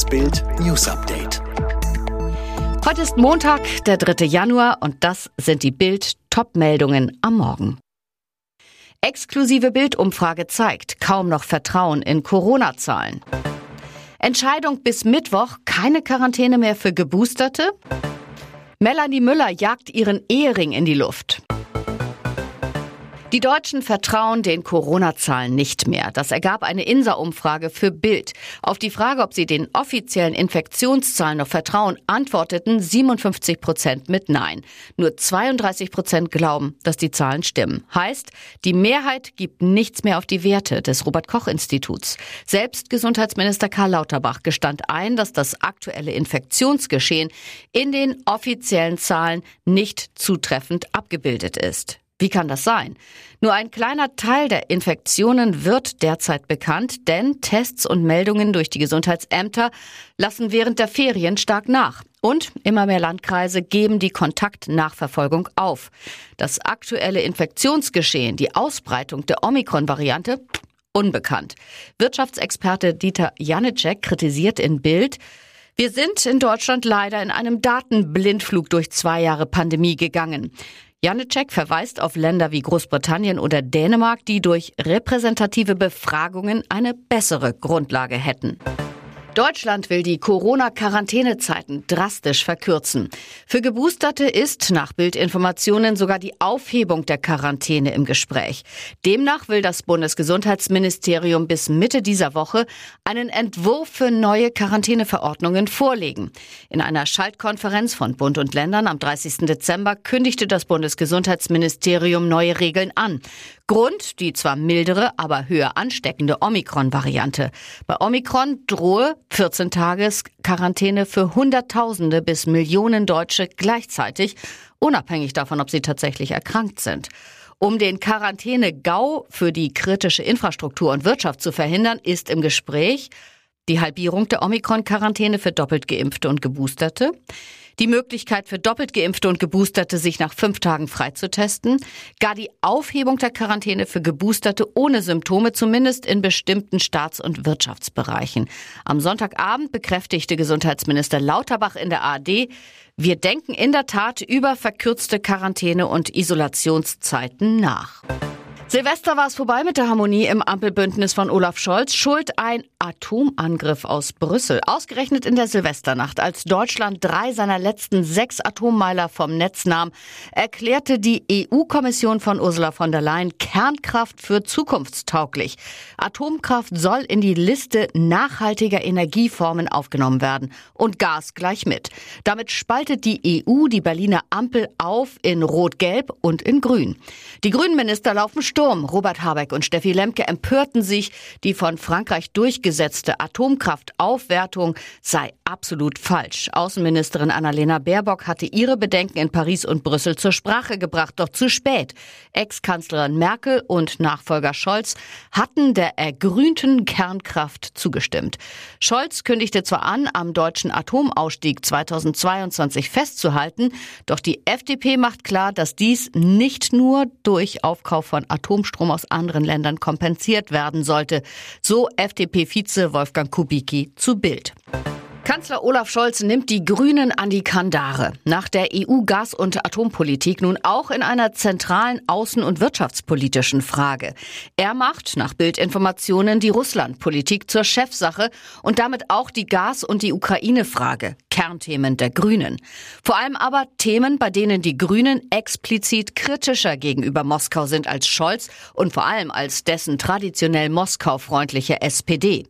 Das Bild News Update. Heute ist Montag, der 3. Januar und das sind die Bild Top-Meldungen am Morgen. Exklusive Bildumfrage zeigt kaum noch Vertrauen in Corona-Zahlen. Entscheidung bis Mittwoch, keine Quarantäne mehr für Geboosterte. Melanie Müller jagt ihren Ehering in die Luft. Die Deutschen vertrauen den Corona-Zahlen nicht mehr. Das ergab eine INSA-Umfrage für Bild. Auf die Frage, ob sie den offiziellen Infektionszahlen noch vertrauen, antworteten 57 Prozent mit Nein. Nur 32 Prozent glauben, dass die Zahlen stimmen. Heißt, die Mehrheit gibt nichts mehr auf die Werte des Robert-Koch-Instituts. Selbst Gesundheitsminister Karl Lauterbach gestand ein, dass das aktuelle Infektionsgeschehen in den offiziellen Zahlen nicht zutreffend abgebildet ist. Wie kann das sein? Nur ein kleiner Teil der Infektionen wird derzeit bekannt, denn Tests und Meldungen durch die Gesundheitsämter lassen während der Ferien stark nach. Und immer mehr Landkreise geben die Kontaktnachverfolgung auf. Das aktuelle Infektionsgeschehen, die Ausbreitung der Omikron-Variante, unbekannt. Wirtschaftsexperte Dieter Janicek kritisiert in Bild, wir sind in Deutschland leider in einem Datenblindflug durch zwei Jahre Pandemie gegangen. Janicek verweist auf Länder wie Großbritannien oder Dänemark, die durch repräsentative Befragungen eine bessere Grundlage hätten. Deutschland will die Corona-Quarantänezeiten drastisch verkürzen. Für Geboosterte ist nach Bildinformationen sogar die Aufhebung der Quarantäne im Gespräch. Demnach will das Bundesgesundheitsministerium bis Mitte dieser Woche einen Entwurf für neue Quarantäneverordnungen vorlegen. In einer Schaltkonferenz von Bund und Ländern am 30. Dezember kündigte das Bundesgesundheitsministerium neue Regeln an. Grund die zwar mildere, aber höher ansteckende Omikron-Variante. Bei Omikron drohe 14 Tages Quarantäne für Hunderttausende bis Millionen Deutsche gleichzeitig, unabhängig davon, ob sie tatsächlich erkrankt sind. Um den Quarantäne-GAU für die kritische Infrastruktur und Wirtschaft zu verhindern, ist im Gespräch die Halbierung der Omikron-Quarantäne für doppelt geimpfte und geboosterte, die Möglichkeit für doppelt geimpfte und geboosterte sich nach fünf Tagen freizutesten, gar die Aufhebung der Quarantäne für geboosterte ohne Symptome, zumindest in bestimmten Staats- und Wirtschaftsbereichen. Am Sonntagabend bekräftigte Gesundheitsminister Lauterbach in der ARD, wir denken in der Tat über verkürzte Quarantäne- und Isolationszeiten nach. Silvester war es vorbei mit der Harmonie im Ampelbündnis von Olaf Scholz. Schuld ein Atomangriff aus Brüssel. Ausgerechnet in der Silvesternacht, als Deutschland drei seiner letzten sechs Atommeiler vom Netz nahm, erklärte die EU-Kommission von Ursula von der Leyen Kernkraft für zukunftstauglich. Atomkraft soll in die Liste nachhaltiger Energieformen aufgenommen werden. Und Gas gleich mit. Damit spaltet die EU die Berliner Ampel auf in Rot-Gelb und in Grün. Die Grünen-Minister laufen Sturm. Robert Habeck und Steffi Lemke empörten sich, die von Frankreich durchgesetzte Atomkraftaufwertung sei absolut falsch. Außenministerin Annalena Baerbock hatte ihre Bedenken in Paris und Brüssel zur Sprache gebracht, doch zu spät. Ex-Kanzlerin Merkel und Nachfolger Scholz hatten der ergrünten Kernkraft zugestimmt. Scholz kündigte zwar an, am deutschen Atomausstieg 2022 festzuhalten, doch die FDP macht klar, dass dies nicht nur durch Aufkauf von Atomkraft Atomstrom aus anderen Ländern kompensiert werden sollte. So FDP-Vize Wolfgang Kubicki zu Bild. Kanzler Olaf Scholz nimmt die Grünen an die Kandare. Nach der EU-Gas- und Atompolitik nun auch in einer zentralen außen- und wirtschaftspolitischen Frage. Er macht nach Bildinformationen die Russlandpolitik zur Chefsache und damit auch die Gas- und die Ukraine-Frage. Kernthemen der Grünen. Vor allem aber Themen, bei denen die Grünen explizit kritischer gegenüber Moskau sind als Scholz und vor allem als dessen traditionell Moskau-freundliche SPD.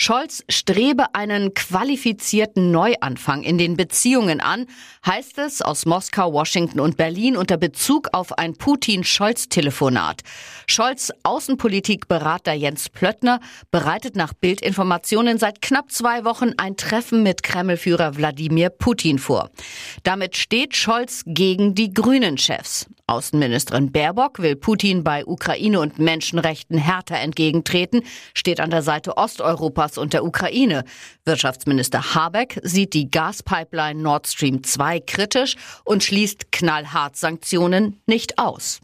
Scholz strebe einen qualifizierten Neuanfang in den Beziehungen an, heißt es aus Moskau, Washington und Berlin unter Bezug auf ein Putin-Scholz-Telefonat. Scholz Außenpolitikberater Jens Plöttner bereitet nach Bildinformationen seit knapp zwei Wochen ein Treffen mit Kremlführer Wladimir Putin vor. Damit steht Scholz gegen die Grünen-Chefs. Außenministerin Baerbock will Putin bei Ukraine und Menschenrechten härter entgegentreten, steht an der Seite Osteuropas und der Ukraine. Wirtschaftsminister Habeck sieht die Gaspipeline Nord Stream 2 kritisch und schließt knallhart Sanktionen nicht aus.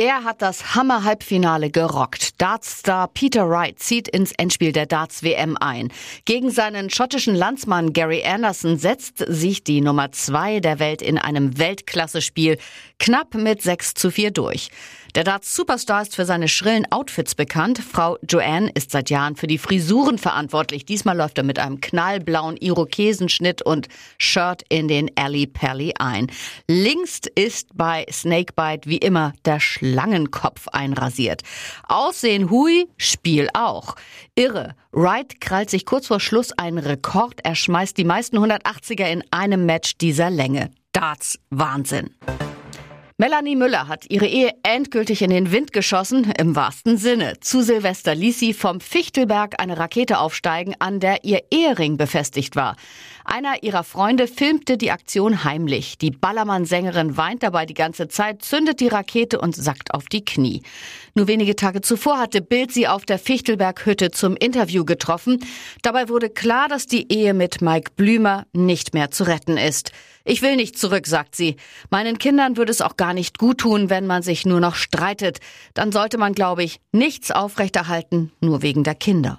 Er hat das Hammer-Halbfinale gerockt. Dartstar Peter Wright zieht ins Endspiel der Darts-WM ein. Gegen seinen schottischen Landsmann Gary Anderson setzt sich die Nummer zwei der Welt in einem Weltklasse-Spiel knapp mit 6 zu 4 durch. Der Darts-Superstar ist für seine schrillen Outfits bekannt. Frau Joanne ist seit Jahren für die Frisuren verantwortlich. Diesmal läuft er mit einem knallblauen Irokesenschnitt und Shirt in den Alley Pally ein. Links ist bei Snakebite wie immer der Schlangenkopf einrasiert. Aussehen hui, Spiel auch. Irre. Wright krallt sich kurz vor Schluss einen Rekord. Er schmeißt die meisten 180er in einem Match dieser Länge. Darts Wahnsinn. Melanie Müller hat ihre Ehe endgültig in den Wind geschossen, im wahrsten Sinne. Zu Silvester ließ sie vom Fichtelberg eine Rakete aufsteigen, an der ihr Ehering befestigt war. Einer ihrer Freunde filmte die Aktion heimlich. Die Ballermann-Sängerin weint dabei die ganze Zeit, zündet die Rakete und sackt auf die Knie. Nur wenige Tage zuvor hatte Bild sie auf der Fichtelberghütte zum Interview getroffen. Dabei wurde klar, dass die Ehe mit Mike Blümer nicht mehr zu retten ist. Ich will nicht zurück, sagt sie. Meinen Kindern würde es auch gar nicht gut tun, wenn man sich nur noch streitet. Dann sollte man, glaube ich, nichts aufrechterhalten, nur wegen der Kinder.